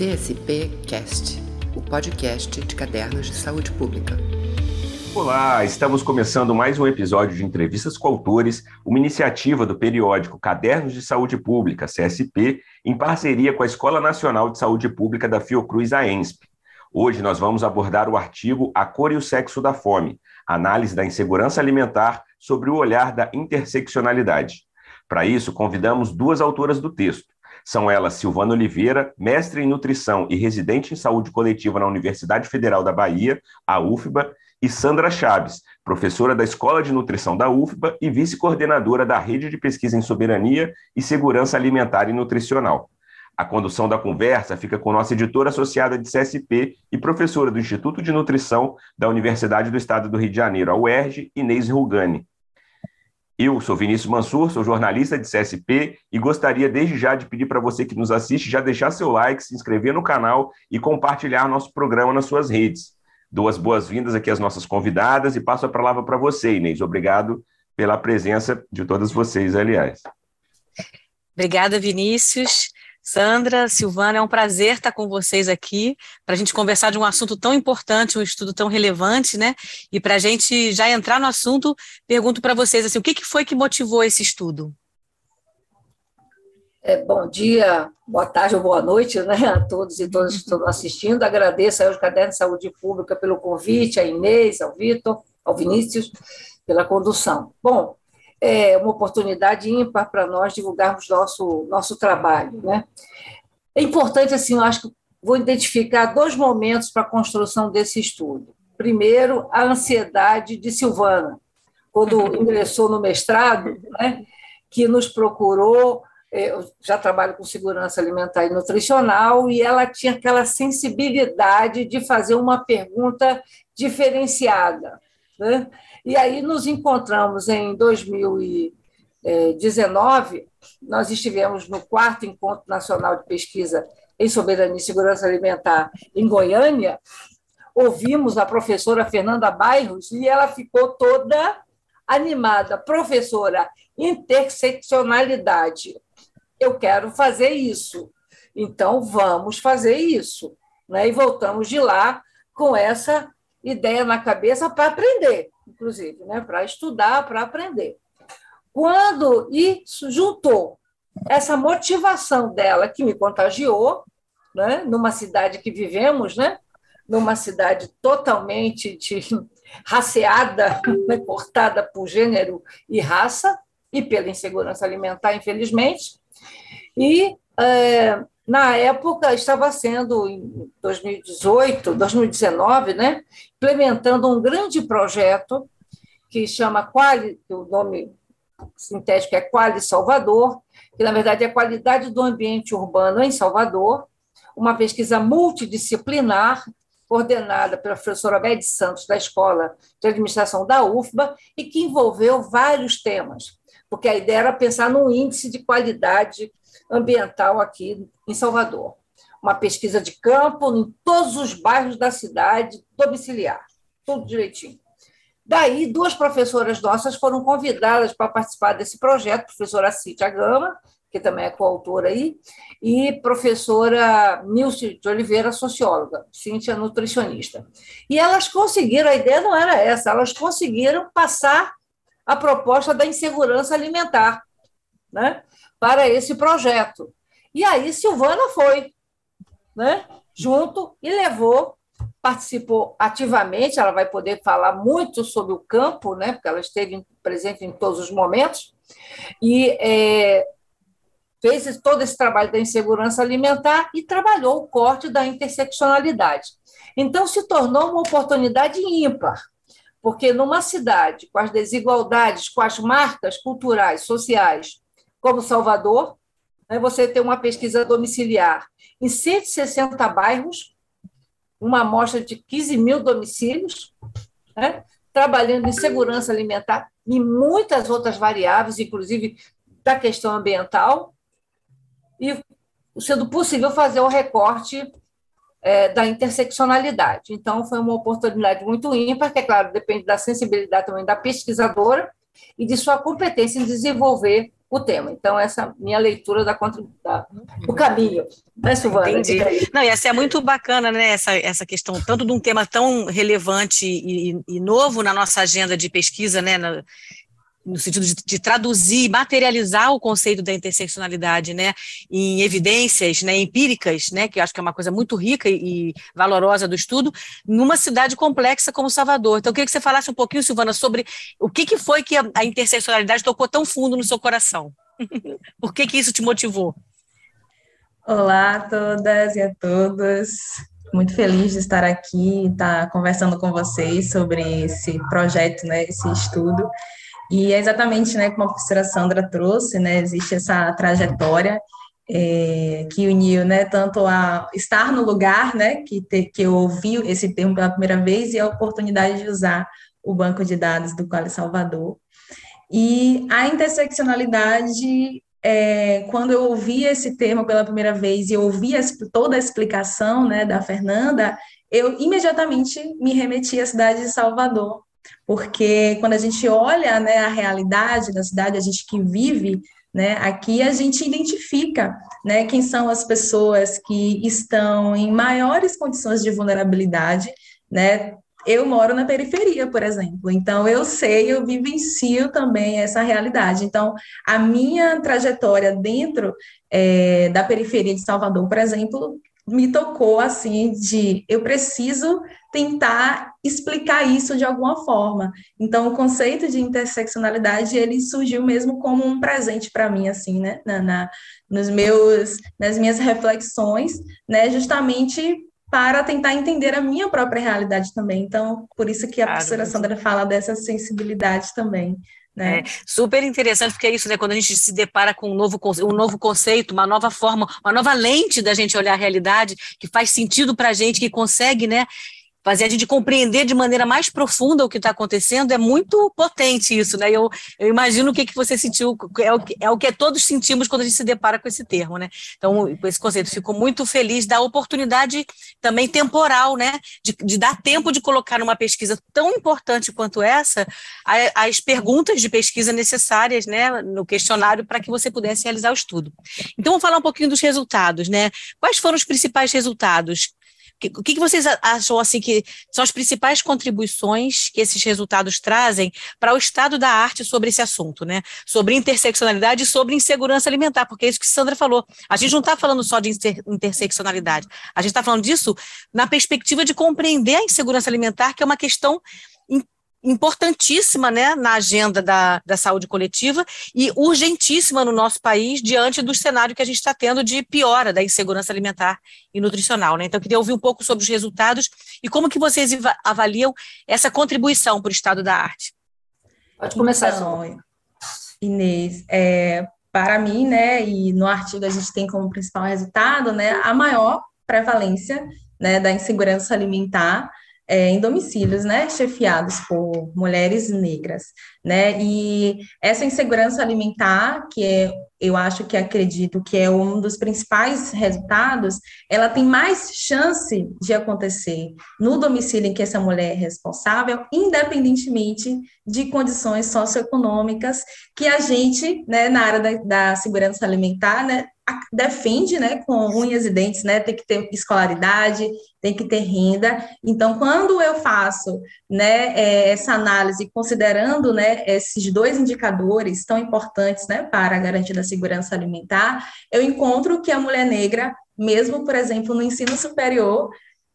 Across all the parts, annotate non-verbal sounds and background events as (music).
CSP Cast, o podcast de cadernos de saúde pública. Olá, estamos começando mais um episódio de Entrevistas com Autores, uma iniciativa do periódico Cadernos de Saúde Pública, CSP, em parceria com a Escola Nacional de Saúde Pública da Fiocruz AENSP. Hoje nós vamos abordar o artigo A Cor e o Sexo da Fome, análise da insegurança alimentar sobre o olhar da interseccionalidade. Para isso, convidamos duas autoras do texto. São elas Silvana Oliveira, mestre em nutrição e residente em saúde coletiva na Universidade Federal da Bahia, a UFBA, e Sandra Chaves, professora da Escola de Nutrição da UFBA e vice-coordenadora da Rede de Pesquisa em Soberania e Segurança Alimentar e Nutricional. A condução da conversa fica com nossa editora associada de CSP e professora do Instituto de Nutrição da Universidade do Estado do Rio de Janeiro, a UERJ, Inês Rugani. Eu sou Vinícius Mansur, sou jornalista de CSP e gostaria desde já de pedir para você que nos assiste já deixar seu like, se inscrever no canal e compartilhar nosso programa nas suas redes. Duas boas-vindas aqui às nossas convidadas e passo a palavra para você, Inês. Obrigado pela presença de todas vocês, aliás. Obrigada, Vinícius. Sandra, Silvana, é um prazer estar com vocês aqui para a gente conversar de um assunto tão importante, um estudo tão relevante, né? E para a gente já entrar no assunto, pergunto para vocês assim, o que, que foi que motivou esse estudo? É, bom dia, boa tarde ou boa noite né, a todos e todas que estão assistindo. Agradeço ao Caderno de Saúde Pública pelo convite, a Inês, ao Vitor, ao Vinícius, pela condução. Bom, é uma oportunidade ímpar para nós divulgarmos nosso, nosso trabalho. Né? É importante, assim, eu acho que vou identificar dois momentos para a construção desse estudo. Primeiro, a ansiedade de Silvana, quando ingressou no mestrado, né, que nos procurou. É, eu já trabalho com segurança alimentar e nutricional, e ela tinha aquela sensibilidade de fazer uma pergunta diferenciada. Né? E aí nos encontramos em 2019, nós estivemos no quarto Encontro Nacional de Pesquisa em Soberania e Segurança Alimentar em Goiânia, ouvimos a professora Fernanda Bairros e ela ficou toda animada. Professora, interseccionalidade. Eu quero fazer isso. Então, vamos fazer isso. Né? E voltamos de lá com essa ideia na cabeça para aprender inclusive, né, para estudar, para aprender. Quando isso juntou essa motivação dela que me contagiou, né, numa cidade que vivemos, né, numa cidade totalmente de, (laughs) raciada, né, cortada por gênero e raça, e pela insegurança alimentar, infelizmente. E, é, na época, estava sendo, em 2018, 2019, né, implementando um grande projeto que chama Quali, o nome sintético é Quali Salvador, que na verdade é a qualidade do ambiente urbano em Salvador, uma pesquisa multidisciplinar coordenada pela professora Bede Santos da Escola de Administração da UFBA e que envolveu vários temas, porque a ideia era pensar num índice de qualidade ambiental aqui em Salvador. Uma pesquisa de campo em todos os bairros da cidade, domiciliar, tudo direitinho. Daí, duas professoras nossas foram convidadas para participar desse projeto, professora Cíntia Gama, que também é coautora aí, e professora Nilce de Oliveira, socióloga, Cíntia, nutricionista. E elas conseguiram, a ideia não era essa, elas conseguiram passar a proposta da insegurança alimentar né, para esse projeto. E aí Silvana foi, né, junto e levou participou ativamente, ela vai poder falar muito sobre o campo, né, porque ela esteve presente em todos os momentos, e é, fez todo esse trabalho da insegurança alimentar e trabalhou o corte da interseccionalidade. Então, se tornou uma oportunidade ímpar, porque numa cidade com as desigualdades, com as marcas culturais, sociais, como Salvador, né, você tem uma pesquisa domiciliar em 160 bairros, uma amostra de 15 mil domicílios, né, trabalhando em segurança alimentar e muitas outras variáveis, inclusive da questão ambiental, e sendo possível fazer o recorte é, da interseccionalidade. Então, foi uma oportunidade muito ímpar, que, é claro, depende da sensibilidade também da pesquisadora e de sua competência em desenvolver o tema. Então, essa minha leitura da, da do caminho. Né, Silvana? Entendi. Não, e essa é muito bacana, né? Essa, essa questão, tanto de um tema tão relevante e, e novo na nossa agenda de pesquisa, né? Na, no sentido de, de, traduzir, materializar o conceito da interseccionalidade, né, em evidências, né, empíricas, né, que acho que é uma coisa muito rica e, e valorosa do estudo, numa cidade complexa como Salvador. Então, eu queria que você falasse um pouquinho, Silvana, sobre o que, que foi que a, a interseccionalidade tocou tão fundo no seu coração. (laughs) Por que, que isso te motivou? Olá a todas e a todos. Muito feliz de estar aqui, estar conversando com vocês sobre esse projeto, né, esse estudo. E é exatamente, né, como a professora Sandra trouxe, né, existe essa trajetória é, que uniu, né, tanto a estar no lugar, né, que, te, que eu ouvi esse termo pela primeira vez e a oportunidade de usar o banco de dados do Quali Salvador. E a interseccionalidade, é, quando eu ouvi esse termo pela primeira vez e ouvi toda a explicação, né, da Fernanda, eu imediatamente me remeti à cidade de Salvador, porque quando a gente olha né, a realidade da cidade, a gente que vive né, aqui, a gente identifica né, quem são as pessoas que estão em maiores condições de vulnerabilidade, né, eu moro na periferia, por exemplo, então eu sei, eu vivencio também essa realidade. Então, a minha trajetória dentro é, da periferia de Salvador, por exemplo, me tocou assim de eu preciso tentar explicar isso de alguma forma. Então o conceito de interseccionalidade ele surgiu mesmo como um presente para mim assim, né, na, na, nos meus nas minhas reflexões, né, justamente para tentar entender a minha própria realidade também. Então, por isso que a claro, professora Sandra fala dessa sensibilidade também. Né? É, super interessante, porque é isso, né? Quando a gente se depara com um novo, um novo conceito, uma nova forma, uma nova lente da gente olhar a realidade, que faz sentido para a gente, que consegue, né? Fazer a gente compreender de maneira mais profunda o que está acontecendo, é muito potente isso, né? Eu, eu imagino o que, que você sentiu, é o que, é o que todos sentimos quando a gente se depara com esse termo, né? Então, com esse conceito, fico muito feliz da oportunidade também temporal, né? De, de dar tempo de colocar numa pesquisa tão importante quanto essa as perguntas de pesquisa necessárias, né? No questionário para que você pudesse realizar o estudo. Então, vamos falar um pouquinho dos resultados, né? Quais foram os principais resultados? O que, que vocês acham assim que são as principais contribuições que esses resultados trazem para o estado da arte sobre esse assunto, né? Sobre interseccionalidade e sobre insegurança alimentar, porque é isso que Sandra falou. A gente não está falando só de inter, interseccionalidade, a gente está falando disso na perspectiva de compreender a insegurança alimentar, que é uma questão importantíssima né, na agenda da, da saúde coletiva e urgentíssima no nosso país diante do cenário que a gente está tendo de piora da insegurança alimentar e nutricional. Né? Então, eu queria ouvir um pouco sobre os resultados e como que vocês avaliam essa contribuição para o estado da arte. Pode começar, então, Inês. É, para mim, né, e no artigo a gente tem como principal resultado, né, a maior prevalência né, da insegurança alimentar é, em domicílios, né, chefiados por mulheres negras, né, e essa insegurança alimentar, que é, eu acho que acredito que é um dos principais resultados, ela tem mais chance de acontecer no domicílio em que essa mulher é responsável, independentemente de condições socioeconômicas que a gente, né, na área da, da segurança alimentar, né, defende, né, com unhas e dentes, né, tem que ter escolaridade, tem que ter renda. Então, quando eu faço, né, é, essa análise considerando, né, esses dois indicadores tão importantes, né, para a garantia da segurança alimentar, eu encontro que a mulher negra, mesmo, por exemplo, no ensino superior,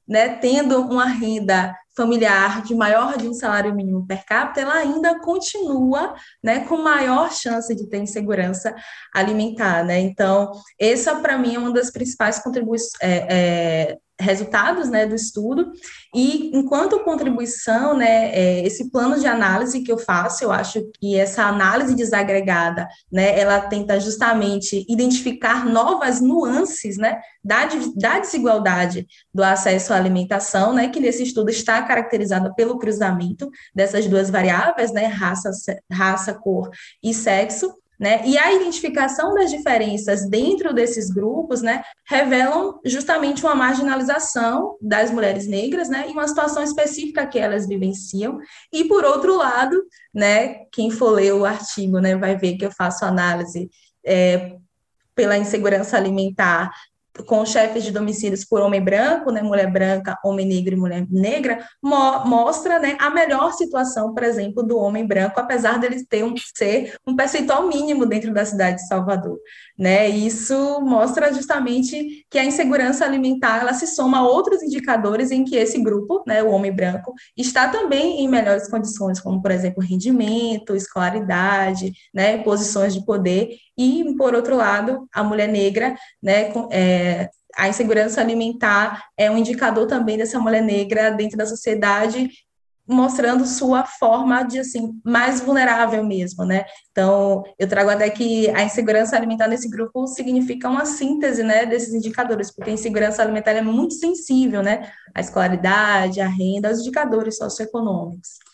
né, tendo uma renda familiar de maior de um salário mínimo per capita, ela ainda continua né, com maior chance de ter insegurança alimentar. Né? Então, essa, para mim, é uma das principais contribuições. É, é, resultados né, do estudo, e enquanto contribuição, né, é, esse plano de análise que eu faço, eu acho que essa análise desagregada, né, ela tenta justamente identificar novas nuances, né, da, da desigualdade do acesso à alimentação, né, que nesse estudo está caracterizada pelo cruzamento dessas duas variáveis, né, raça, raça, cor e sexo, né? E a identificação das diferenças dentro desses grupos, né, revelam justamente uma marginalização das mulheres negras, né, em uma situação específica que elas vivenciam. E por outro lado, né, quem for ler o artigo, né, vai ver que eu faço análise é, pela insegurança alimentar com chefes de domicílios por homem branco, né, mulher branca, homem negro e mulher negra, mo mostra né, a melhor situação, por exemplo, do homem branco, apesar dele ter um ser um percentual mínimo dentro da cidade de Salvador. Né? Isso mostra justamente que a insegurança alimentar ela se soma a outros indicadores em que esse grupo, né, o homem branco, está também em melhores condições, como, por exemplo, rendimento, escolaridade, né, posições de poder, e, por outro lado, a mulher negra, né, é, a insegurança alimentar é um indicador também dessa mulher negra dentro da sociedade, mostrando sua forma de assim mais vulnerável mesmo, né? Então, eu trago até que a insegurança alimentar nesse grupo significa uma síntese, né, desses indicadores, porque a insegurança alimentar é muito sensível, né? A escolaridade, a renda, os indicadores socioeconômicos.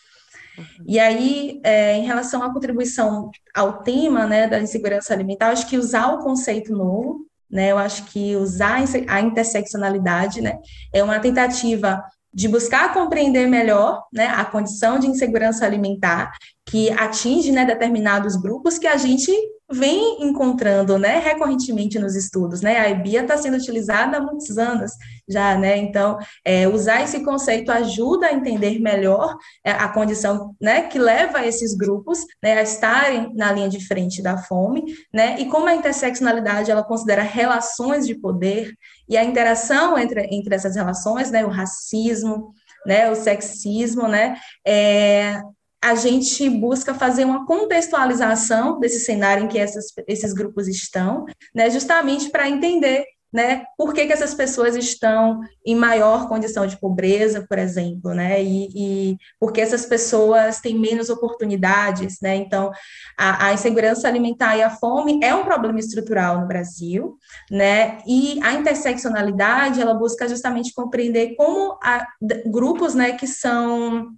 E aí, é, em relação à contribuição ao tema né, da insegurança alimentar, acho que usar o conceito novo, né, eu acho que usar a interseccionalidade né, é uma tentativa de buscar compreender melhor né, a condição de insegurança alimentar que atinge né, determinados grupos que a gente vem encontrando né, recorrentemente nos estudos. Né? A EBIA está sendo utilizada há muitos anos já, né? Então, é, usar esse conceito ajuda a entender melhor é, a condição né, que leva esses grupos né, a estarem na linha de frente da fome, né? E como a interseccionalidade ela considera relações de poder e a interação entre, entre essas relações, né, o racismo, né, o sexismo, né, é, a gente busca fazer uma contextualização desse cenário em que essas, esses grupos estão, né, justamente para entender né, por que, que essas pessoas estão em maior condição de pobreza, por exemplo, né, e, e por que essas pessoas têm menos oportunidades, né, então a, a, insegurança alimentar e a fome é um problema estrutural no Brasil, né, e a interseccionalidade, ela busca justamente compreender como a, grupos, né, que são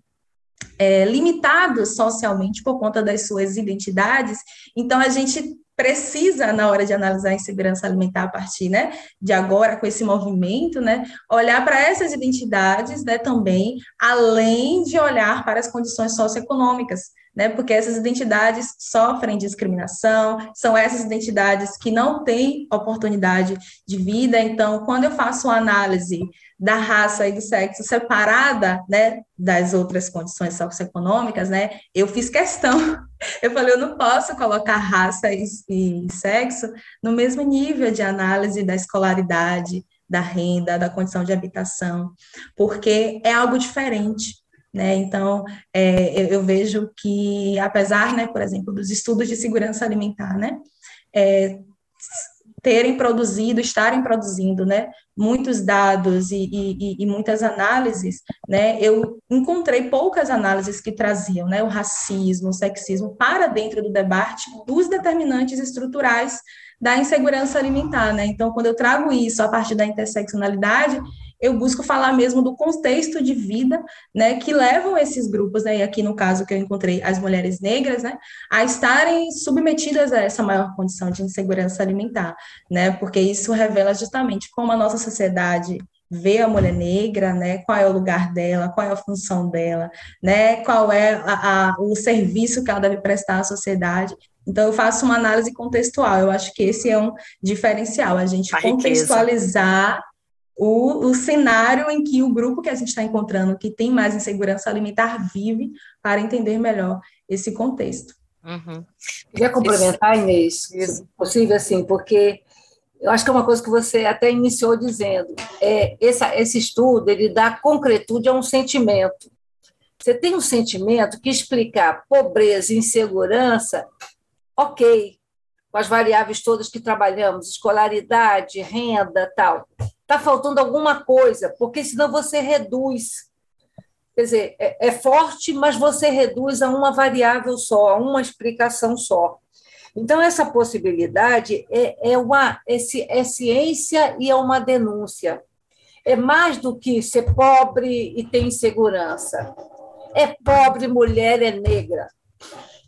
é, limitados socialmente por conta das suas identidades, então a gente precisa, na hora de analisar a insegurança alimentar a partir né, de agora, com esse movimento, né, olhar para essas identidades né, também, além de olhar para as condições socioeconômicas, né, porque essas identidades sofrem discriminação, são essas identidades que não têm oportunidade de vida. Então, quando eu faço uma análise da raça e do sexo separada, né, das outras condições socioeconômicas, né, eu fiz questão, (laughs) eu falei, eu não posso colocar raça e, e sexo no mesmo nível de análise da escolaridade, da renda, da condição de habitação, porque é algo diferente, né? Então, é, eu, eu, vejo que, apesar, né, por exemplo, dos estudos de segurança alimentar, né, é, terem produzido, estarem produzindo, né, muitos dados e, e, e, muitas análises, né, eu encontrei poucas análises que traziam, né, o racismo, o sexismo para dentro do debate dos determinantes estruturais da insegurança alimentar, né, então quando eu trago isso a partir da interseccionalidade, eu busco falar mesmo do contexto de vida, né, que levam esses grupos, né, e aqui no caso que eu encontrei as mulheres negras, né, a estarem submetidas a essa maior condição de insegurança alimentar, né, porque isso revela justamente como a nossa sociedade vê a mulher negra, né, qual é o lugar dela, qual é a função dela, né, qual é a, a, o serviço que ela deve prestar à sociedade. Então, eu faço uma análise contextual, eu acho que esse é um diferencial, a gente a contextualizar o, o cenário em que o grupo que a gente está encontrando, que tem mais insegurança alimentar, vive, para entender melhor esse contexto. Uhum. Queria complementar, Inês, se possível, assim, porque eu acho que é uma coisa que você até iniciou dizendo, é, essa, esse estudo, ele dá concretude a um sentimento. Você tem um sentimento que explicar pobreza e insegurança, ok, com as variáveis todas que trabalhamos, escolaridade, renda, tal está faltando alguma coisa, porque senão você reduz. Quer dizer, é, é, forte, mas você reduz a uma variável só, a uma explicação só. Então, essa possibilidade é, é, uma, é, é ciência e é uma denúncia. É mais do que ser pobre e ter insegurança. É pobre, mulher, é negra.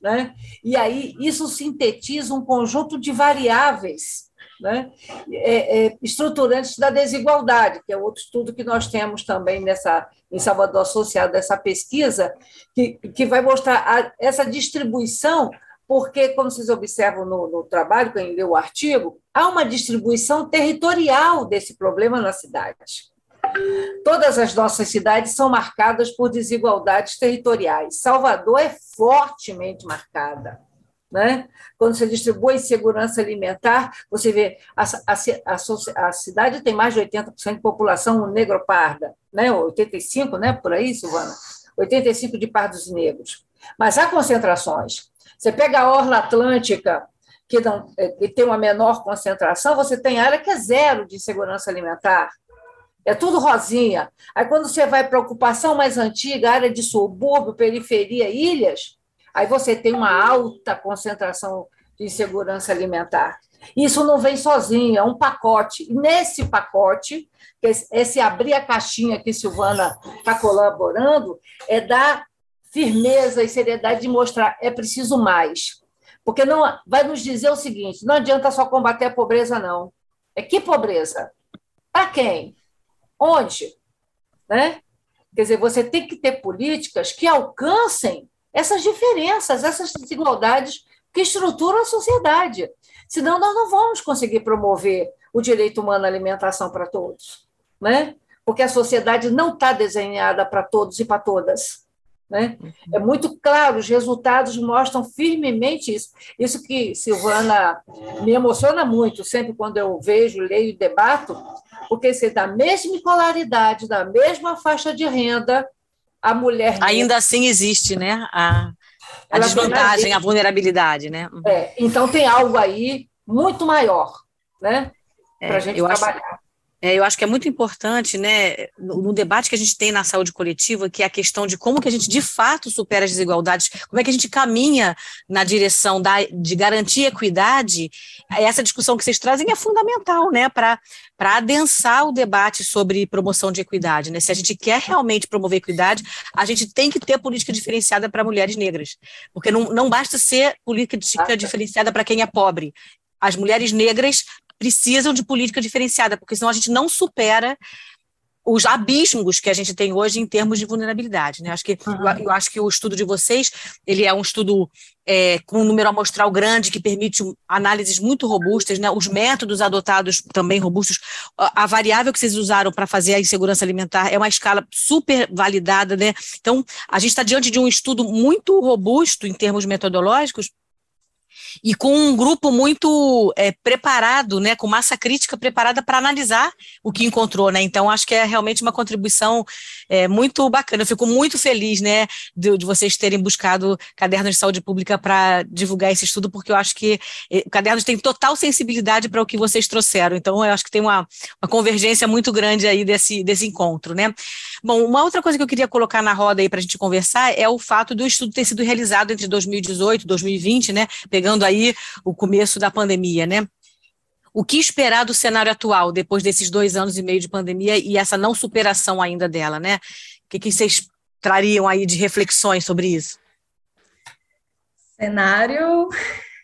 Né? E aí isso sintetiza um conjunto de variáveis né? É, é, estruturantes da desigualdade, que é outro estudo que nós temos também nessa, em Salvador associado a essa pesquisa, que, que vai mostrar a, essa distribuição, porque, como vocês observam no, no trabalho, quem leu o artigo, há uma distribuição territorial desse problema na cidade. Todas as nossas cidades são marcadas por desigualdades territoriais. Salvador é fortemente marcada. Né? Quando você distribui segurança alimentar, você vê a, a, a, a cidade tem mais de 80% de população negro-parda, né? 85%, né? por aí, Silvana? 85% de pardos negros. Mas há concentrações. Você pega a Orla Atlântica, que, não, é, que tem uma menor concentração, você tem área que é zero de segurança alimentar. É tudo rosinha. Aí, quando você vai para a ocupação mais antiga, área de subúrbio, periferia, ilhas, aí você tem uma alta concentração de insegurança alimentar. Isso não vem sozinho, é um pacote. Nesse pacote, esse abrir a caixinha que Silvana está colaborando, é dar firmeza e seriedade de mostrar é preciso mais. Porque não vai nos dizer o seguinte: não adianta só combater a pobreza, não. É que pobreza? Para quem? Onde? Né? Quer dizer, você tem que ter políticas que alcancem essas diferenças, essas desigualdades que estruturam a sociedade. Senão, nós não vamos conseguir promover o direito humano à alimentação para todos. Né? Porque a sociedade não está desenhada para todos e para todas. Né? É muito claro, os resultados mostram firmemente isso. Isso que Silvana me emociona muito, sempre quando eu vejo, leio e debato, porque se da mesma escolaridade, da mesma faixa de renda, a mulher. Ainda assim existe, né? A, a desvantagem, a vulnerabilidade, né? É, então tem algo aí muito maior, né? Para a é, gente trabalhar. Acho... É, eu acho que é muito importante, né, no, debate que a gente tem na saúde coletiva, que é a questão de como que a gente de fato supera as desigualdades, como é que a gente caminha na direção da, de garantir equidade, essa discussão que vocês trazem é fundamental, né, para adensar o debate sobre promoção de equidade. Né? Se a gente quer realmente promover equidade, a gente tem que ter política diferenciada para mulheres negras, porque não, não basta ser política diferenciada para quem é pobre as mulheres negras precisam de política diferenciada, porque senão a gente não supera os abismos que a gente tem hoje em termos de vulnerabilidade. Né? Acho que, uhum. eu, eu, acho que o estudo de vocês ele é um estudo é, com um número amostral grande que permite análises muito robustas, né? os métodos adotados também robustos. A, a variável que vocês usaram para fazer a insegurança alimentar é uma escala super validada. Né? Então, a gente está diante de um estudo muito robusto em termos metodológicos e com um grupo muito é, preparado, né, com massa crítica preparada para analisar o que encontrou, né? Então acho que é realmente uma contribuição é, muito bacana. Eu fico muito feliz, né, de, de vocês terem buscado cadernos de saúde pública para divulgar esse estudo, porque eu acho que é, cadernos tem total sensibilidade para o que vocês trouxeram. Então eu acho que tem uma, uma convergência muito grande aí desse, desse encontro, né? Bom, uma outra coisa que eu queria colocar na roda aí para a gente conversar é o fato do estudo ter sido realizado entre 2018 e 2020, né? Pegando aí o começo da pandemia, né? O que esperar do cenário atual, depois desses dois anos e meio de pandemia e essa não superação ainda dela, né? O que, que vocês trariam aí de reflexões sobre isso? Cenário,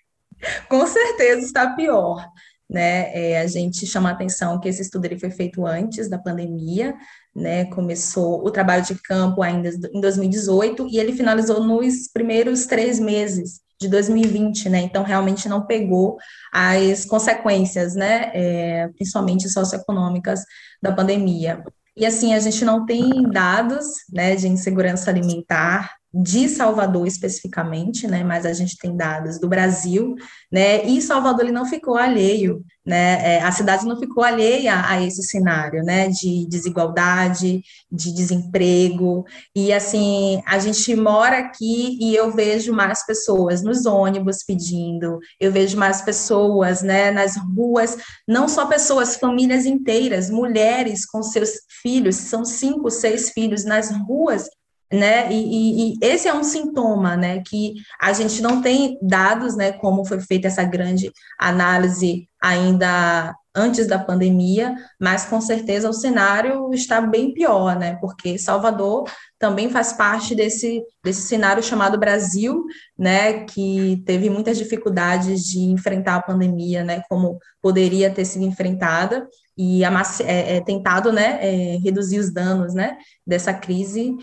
(laughs) com certeza está pior. Né, é, a gente chama a atenção que esse estudo ele foi feito antes da pandemia, né, começou o trabalho de campo ainda em 2018 e ele finalizou nos primeiros três meses de 2020, né? Então, realmente não pegou as consequências, né? É, principalmente socioeconômicas da pandemia. E assim, a gente não tem dados né, de insegurança alimentar de Salvador especificamente, né, mas a gente tem dados do Brasil, né, e Salvador ele não ficou alheio, né, é, a cidade não ficou alheia a esse cenário, né, de desigualdade, de desemprego, e assim, a gente mora aqui e eu vejo mais pessoas nos ônibus pedindo, eu vejo mais pessoas, né, nas ruas, não só pessoas, famílias inteiras, mulheres com seus filhos, são cinco, seis filhos nas ruas né? E, e, e, esse é um sintoma, né? Que a gente não tem dados, né? Como foi feita essa grande análise ainda antes da pandemia, mas com certeza o cenário está bem pior, né? Porque Salvador também faz parte desse, desse cenário chamado Brasil, né? Que teve muitas dificuldades de enfrentar a pandemia, né? Como poderia ter sido enfrentada e é, é, tentado, né? É, reduzir os danos, né? Dessa crise.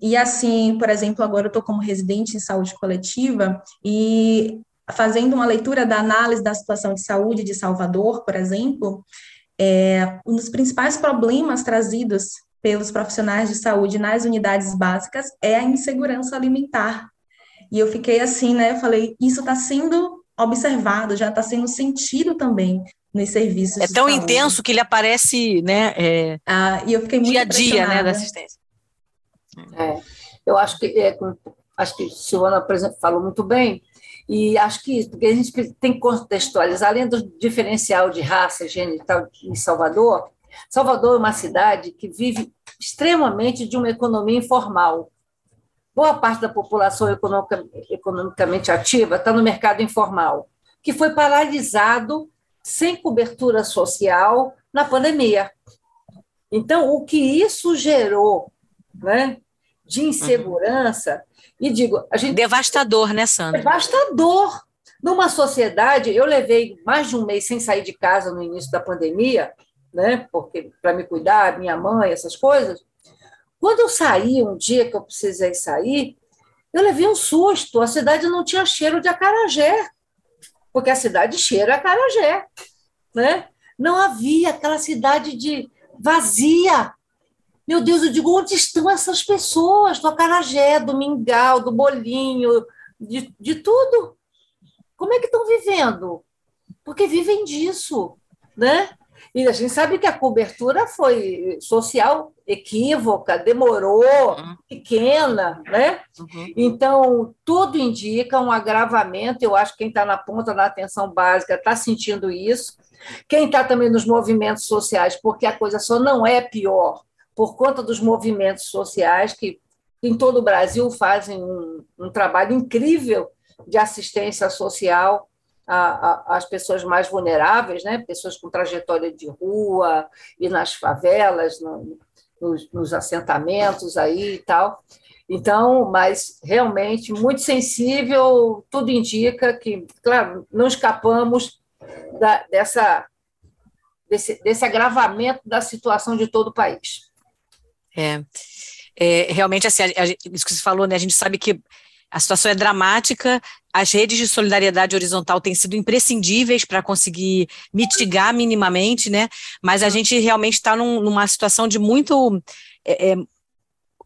E assim, por exemplo, agora eu estou como residente em saúde coletiva e fazendo uma leitura da análise da situação de saúde de Salvador, por exemplo, é, um dos principais problemas trazidos pelos profissionais de saúde nas unidades básicas é a insegurança alimentar. E eu fiquei assim, né? Eu falei, isso está sendo observado, já está sendo sentido também nos serviços. É tão intenso que ele aparece, né? É, ah, e eu fiquei muito dia a dia, né, da assistência. É, eu acho que é, acho que Silvana, por exemplo, falou muito bem. E acho que porque a gente tem que contextualizar, além do diferencial de raça, gênero e tal em Salvador, Salvador é uma cidade que vive extremamente de uma economia informal. Boa parte da população economicamente ativa está no mercado informal, que foi paralisado sem cobertura social na pandemia. Então, o que isso gerou né, de insegurança e digo, a gente. Devastador, né, Sandra? Devastador. Numa sociedade, eu levei mais de um mês sem sair de casa no início da pandemia, né? Porque para me cuidar, minha mãe, essas coisas. Quando eu saí um dia que eu precisei sair, eu levei um susto. A cidade não tinha cheiro de acarajé, porque a cidade cheira acarajé, né? Não havia aquela cidade de vazia, meu Deus, eu digo, onde estão essas pessoas do acarajé, do mingau, do bolinho, de, de tudo? Como é que estão vivendo? Porque vivem disso, né? E a gente sabe que a cobertura foi social equívoca, demorou, uhum. pequena, né? Uhum. Então, tudo indica um agravamento. Eu acho que quem está na ponta da atenção básica está sentindo isso. Quem está também nos movimentos sociais, porque a coisa só não é pior por conta dos movimentos sociais que em todo o Brasil fazem um, um trabalho incrível de assistência social às pessoas mais vulneráveis, né? pessoas com trajetória de rua e nas favelas, no, nos, nos assentamentos aí e tal. Então, mas realmente muito sensível, tudo indica que, claro, não escapamos da, dessa, desse, desse agravamento da situação de todo o país. É, é realmente, assim, a, a, isso que você falou, né? A gente sabe que a situação é dramática, as redes de solidariedade horizontal têm sido imprescindíveis para conseguir mitigar minimamente, né? Mas a gente realmente está num, numa situação de muito. É, é,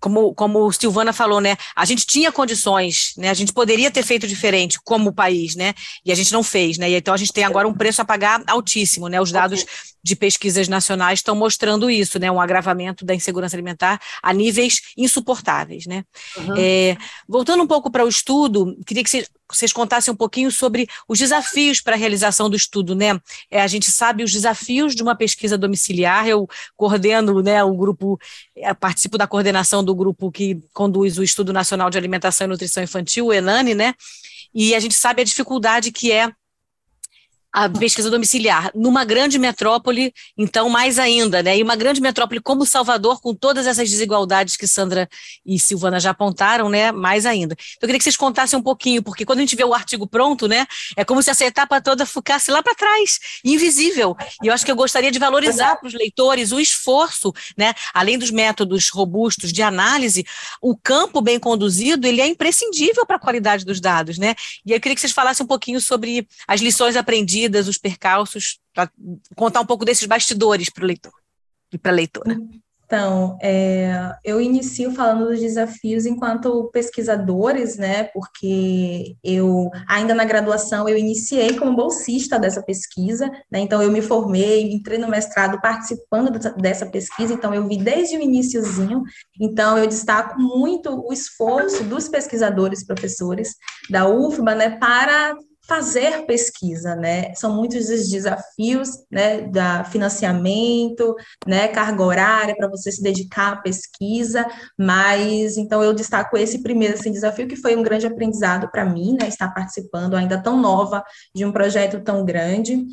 como, como o Silvana falou, né? A gente tinha condições, né? A gente poderia ter feito diferente como país, né? E a gente não fez, né? E então a gente tem agora um preço a pagar altíssimo, né? Os dados de pesquisas nacionais estão mostrando isso, né? Um agravamento da insegurança alimentar a níveis insuportáveis, né? Uhum. É, voltando um pouco para o estudo, queria que vocês contassem um pouquinho sobre os desafios para a realização do estudo, né? É, a gente sabe os desafios de uma pesquisa domiciliar. Eu coordeno, né, o grupo, é, participo da coordenação do grupo que conduz o Estudo Nacional de Alimentação e Nutrição Infantil, o ENANI, né? E a gente sabe a dificuldade que é a pesquisa domiciliar numa grande metrópole, então mais ainda, né? E uma grande metrópole como Salvador, com todas essas desigualdades que Sandra e Silvana já apontaram, né? Mais ainda. Então, eu queria que vocês contassem um pouquinho, porque quando a gente vê o artigo pronto, né? É como se essa etapa toda ficasse lá para trás, invisível. E eu acho que eu gostaria de valorizar para os leitores o esforço, né? Além dos métodos robustos de análise, o campo bem conduzido, ele é imprescindível para a qualidade dos dados, né? E eu queria que vocês falassem um pouquinho sobre as lições aprendidas medidas, os percalços, para contar um pouco desses bastidores para o leitor e para a leitora. Então, é, eu inicio falando dos desafios enquanto pesquisadores, né? Porque eu, ainda na graduação, eu iniciei como bolsista dessa pesquisa, né? Então, eu me formei, entrei no mestrado participando dessa pesquisa, então, eu vi desde o iníciozinho. Então, eu destaco muito o esforço dos pesquisadores, professores da UFBA, né? Para fazer pesquisa, né? São muitos os desafios, né, da financiamento, né, carga horária para você se dedicar à pesquisa, mas então eu destaco esse primeiro assim, desafio que foi um grande aprendizado para mim, né, estar participando ainda tão nova de um projeto tão grande.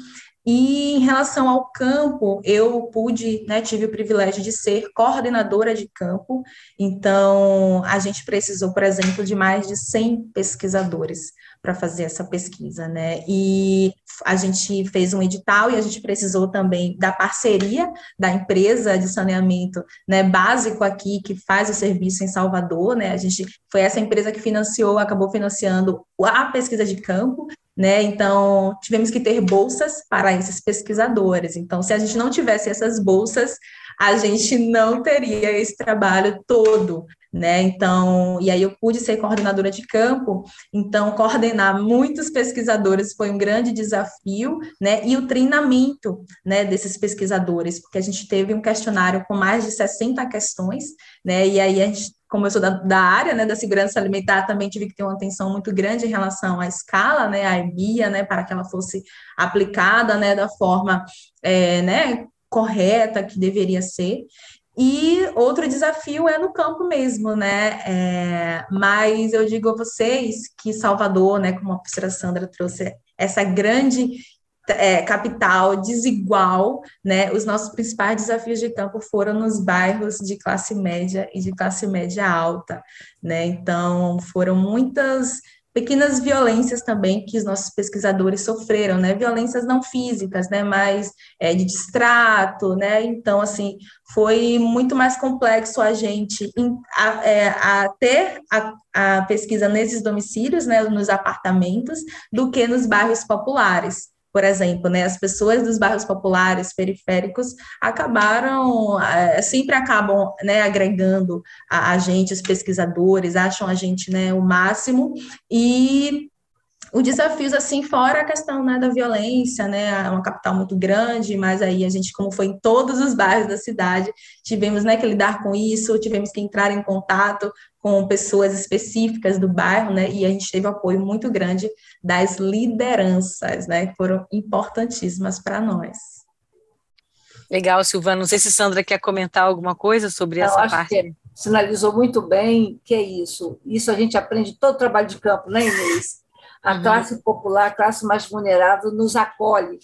E em relação ao campo, eu pude, né, tive o privilégio de ser coordenadora de campo, então a gente precisou, por exemplo, de mais de 100 pesquisadores para fazer essa pesquisa, né? E a gente fez um edital e a gente precisou também da parceria da empresa de saneamento, né, básico aqui que faz o serviço em Salvador, né? A gente foi essa empresa que financiou, acabou financiando a pesquisa de campo né? Então, tivemos que ter bolsas para esses pesquisadores. Então, se a gente não tivesse essas bolsas, a gente não teria esse trabalho todo, né? Então, e aí eu pude ser coordenadora de campo, então coordenar muitos pesquisadores foi um grande desafio, né? E o treinamento, né, desses pesquisadores, porque a gente teve um questionário com mais de 60 questões, né? E aí a gente como eu sou da, da, área né, da segurança alimentar, também tive que ter uma atenção muito grande em relação à escala, né, à EBIA, né, para que ela fosse aplicada né, da forma é, né, correta que deveria ser. E outro desafio é no campo mesmo, né? É, mas eu digo a vocês que Salvador, né, como a professora Sandra trouxe, essa grande é, capital desigual, né? Os nossos principais desafios de campo foram nos bairros de classe média e de classe média alta, né? Então foram muitas pequenas violências também que os nossos pesquisadores sofreram, né? Violências não físicas, né? Mas é, de distrato, né? Então, assim, foi muito mais complexo a gente a, é, a ter a, a, pesquisa nesses domicílios, né? Nos apartamentos, do que nos bairros populares por exemplo, né, as pessoas dos bairros populares, periféricos, acabaram, é, sempre acabam, né, agregando a, a, gente, os pesquisadores, acham a gente, né, o máximo, e os desafios, assim, fora a questão, né, da violência, né, é uma capital muito grande, mas aí a gente, como foi em todos os bairros da cidade, tivemos, né, que lidar com isso, tivemos que entrar em contato com pessoas específicas do bairro, né? E a gente teve apoio muito grande das lideranças, né? Que foram importantíssimas para nós. Legal, Silvana. Não sei se Sandra quer comentar alguma coisa sobre Eu essa parte. Que sinalizou muito bem que é isso. Isso a gente aprende todo o trabalho de campo, né, Inês? A uhum. classe popular, a classe mais vulnerável, nos acolhe,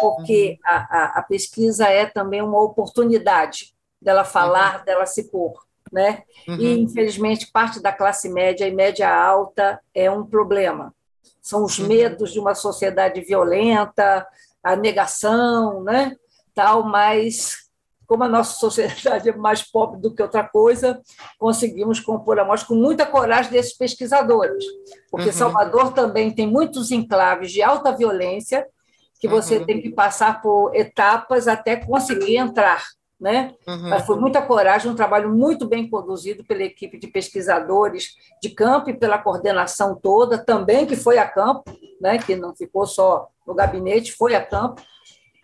porque uhum. a, a, a pesquisa é também uma oportunidade dela falar, uhum. dela se pôr né? Uhum. E, infelizmente, parte da classe média e média alta é um problema. São os uhum. medos de uma sociedade violenta, a negação, né? Tal, mas como a nossa sociedade (laughs) é mais pobre do que outra coisa, conseguimos compor a mostra com muita coragem desses pesquisadores, porque uhum. Salvador também tem muitos enclaves de alta violência que você uhum. tem que passar por etapas até conseguir entrar né? Uhum. Mas foi muita coragem, um trabalho muito bem conduzido pela equipe de pesquisadores de campo e pela coordenação toda, também que foi a campo, né? Que não ficou só no gabinete, foi a campo.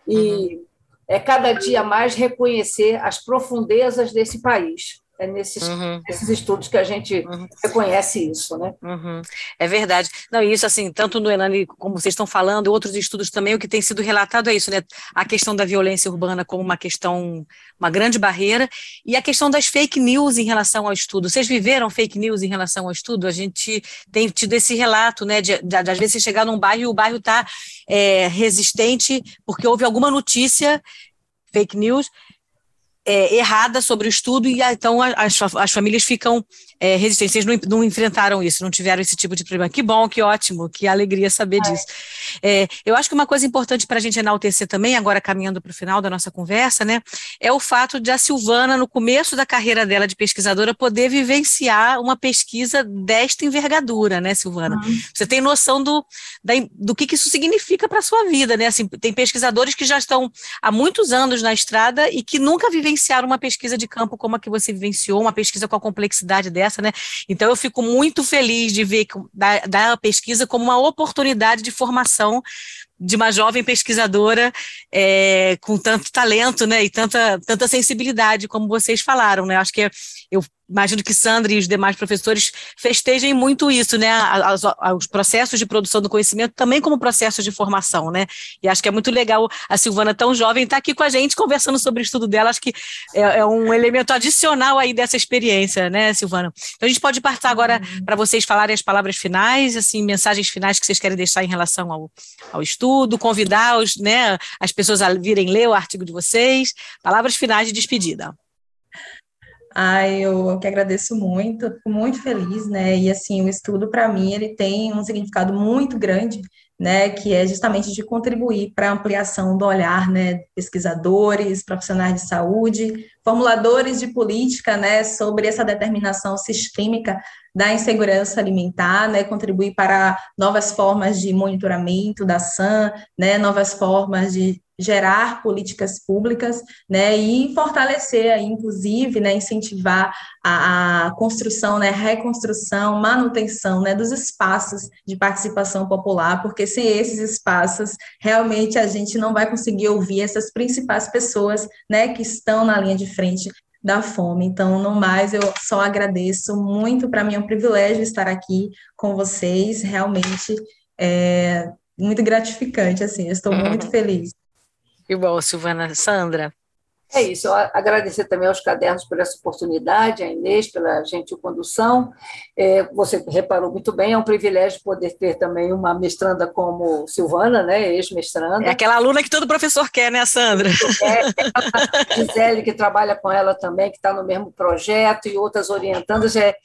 E uhum. É cada dia mais reconhecer as profundezas desse país. É nesses, uhum. nesses estudos que a gente uhum. reconhece isso, né? Uhum. É verdade. Não, isso assim, tanto no Enani, como vocês estão falando, outros estudos também, o que tem sido relatado é isso, né? A questão da violência urbana como uma questão, uma grande barreira, e a questão das fake news em relação ao estudo. Vocês viveram fake news em relação ao estudo? A gente tem tido esse relato, né? De, de, de às vezes você chegar num bairro e o bairro está é, resistente porque houve alguma notícia fake news é, errada sobre o estudo e ah, então as, as famílias ficam é, resistentes. Vocês não, não, enfrentaram isso, não tiveram esse tipo de problema. Que bom, que ótimo, que alegria saber é. disso. É, eu acho que uma coisa importante para a gente enaltecer também, agora caminhando para o final da nossa conversa, né, é o fato de a Silvana, no começo da carreira dela de pesquisadora, poder vivenciar uma pesquisa desta envergadura, né, Silvana? Uhum. Você tem noção do, da, do que, que isso significa para a sua vida, né? Assim, tem pesquisadores que já estão há muitos anos na estrada e que nunca vivem vivenciar uma pesquisa de campo como a que você vivenciou, uma pesquisa com a complexidade dessa, né? Então eu fico muito feliz de ver da, da pesquisa como uma oportunidade de formação de uma jovem pesquisadora é, com tanto talento, né, e tanta, tanta sensibilidade, como vocês falaram, né, acho que eu imagino que Sandra e os demais professores festejem muito isso, né? os processos de produção do conhecimento também como processos de formação, né? E acho que é muito legal a Silvana, tão jovem, estar tá aqui com a gente conversando sobre o estudo dela. Acho que é, é, um elemento adicional aí dessa experiência, né, Silvana? Então a gente pode partir agora uhum. para vocês falarem as palavras finais, assim, mensagens finais que vocês querem deixar em relação ao, ao estudo estudo, convidar os, né, as pessoas a virem ler o artigo de vocês. Palavras finais de despedida. Ai, eu que agradeço muito, fico muito feliz, né? E assim, o estudo para mim ele tem um significado muito grande, né? Que é justamente de contribuir para a ampliação do olhar, né? Pesquisadores, profissionais de saúde, formuladores de política, né? Sobre essa determinação sistêmica da insegurança alimentar, né? Contribuir para novas formas de monitoramento da SAM, né? Novas formas de gerar políticas públicas, né, e fortalecer, inclusive, né, incentivar a, a, construção, né, reconstrução, manutenção, né, dos espaços de participação popular, porque sem esses espaços, realmente a gente não vai conseguir ouvir essas principais pessoas, né, que estão na linha de frente da fome. Então, no mais, eu só agradeço muito, para mim é um privilégio estar aqui com vocês, realmente é muito gratificante, assim, eu estou muito feliz. (laughs) Que bom, Silvana. Sandra. É isso, eu agradecer também aos cadernos por essa oportunidade, a Inês pela gentil condução. É, você reparou muito bem, é um privilégio poder ter também uma mestranda como Silvana, né, ex-mestranda. É aquela aluna que todo professor quer, né, Sandra? É, a Gisele, que trabalha com ela também, que está no mesmo projeto, e outras orientandas. É,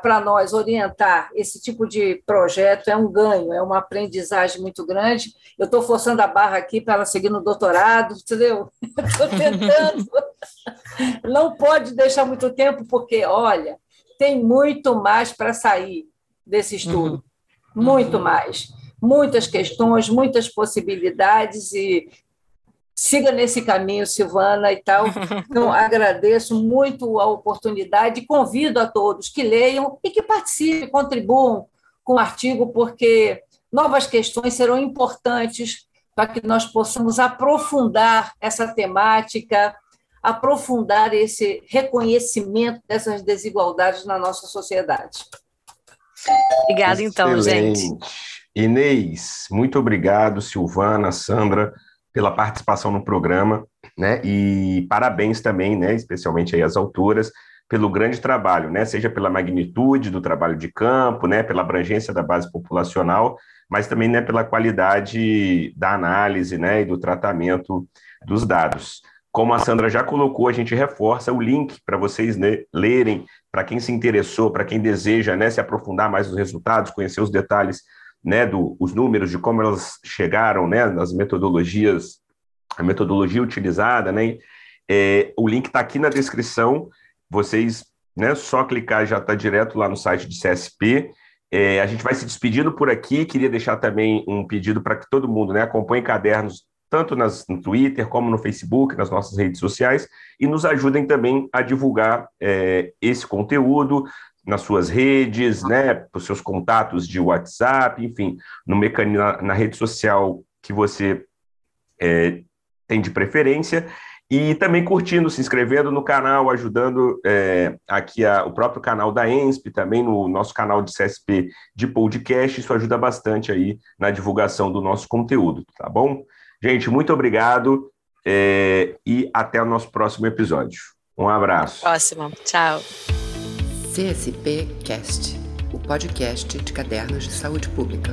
para nós orientar esse tipo de projeto é um ganho, é uma aprendizagem muito grande. Eu estou forçando a barra aqui para ela seguir no doutorado, entendeu? (laughs) Estou tentando. Não pode deixar muito tempo, porque, olha, tem muito mais para sair desse estudo. Uhum. Muito uhum. mais. Muitas questões, muitas possibilidades, e siga nesse caminho, Silvana e tal. Então, (laughs) agradeço muito a oportunidade e convido a todos que leiam e que participem, contribuam com o artigo, porque novas questões serão importantes para que nós possamos aprofundar essa temática, aprofundar esse reconhecimento dessas desigualdades na nossa sociedade. Obrigada, então, gente. Inês, muito obrigado, Silvana, Sandra pela participação no programa, né? E parabéns também, né, especialmente aí às autoras, pelo grande trabalho, né? Seja pela magnitude do trabalho de campo, né, pela abrangência da base populacional, mas também, né, pela qualidade da análise, né, e do tratamento dos dados. Como a Sandra já colocou, a gente reforça o link para vocês né, lerem, para quem se interessou, para quem deseja né, se aprofundar mais nos resultados, conhecer os detalhes né, do, os números de como elas chegaram, né, nas metodologias, a metodologia utilizada, né, é, o link está aqui na descrição, vocês, né, só clicar já está direto lá no site de CSP, é, a gente vai se despedindo por aqui, queria deixar também um pedido para que todo mundo, né, acompanhe cadernos tanto nas, no Twitter como no Facebook, nas nossas redes sociais, e nos ajudem também a divulgar é, esse conteúdo, nas suas redes, né, para os seus contatos de WhatsApp, enfim, no mecanismo, na, na rede social que você é, tem de preferência, e também curtindo, se inscrevendo no canal, ajudando é, aqui a, o próprio canal da ENSP, também no nosso canal de CSP de podcast, isso ajuda bastante aí na divulgação do nosso conteúdo, tá bom? Gente, muito obrigado é, e até o nosso próximo episódio. Um abraço. Próximo. Tchau. CSP Cast, o podcast de cadernos de saúde pública.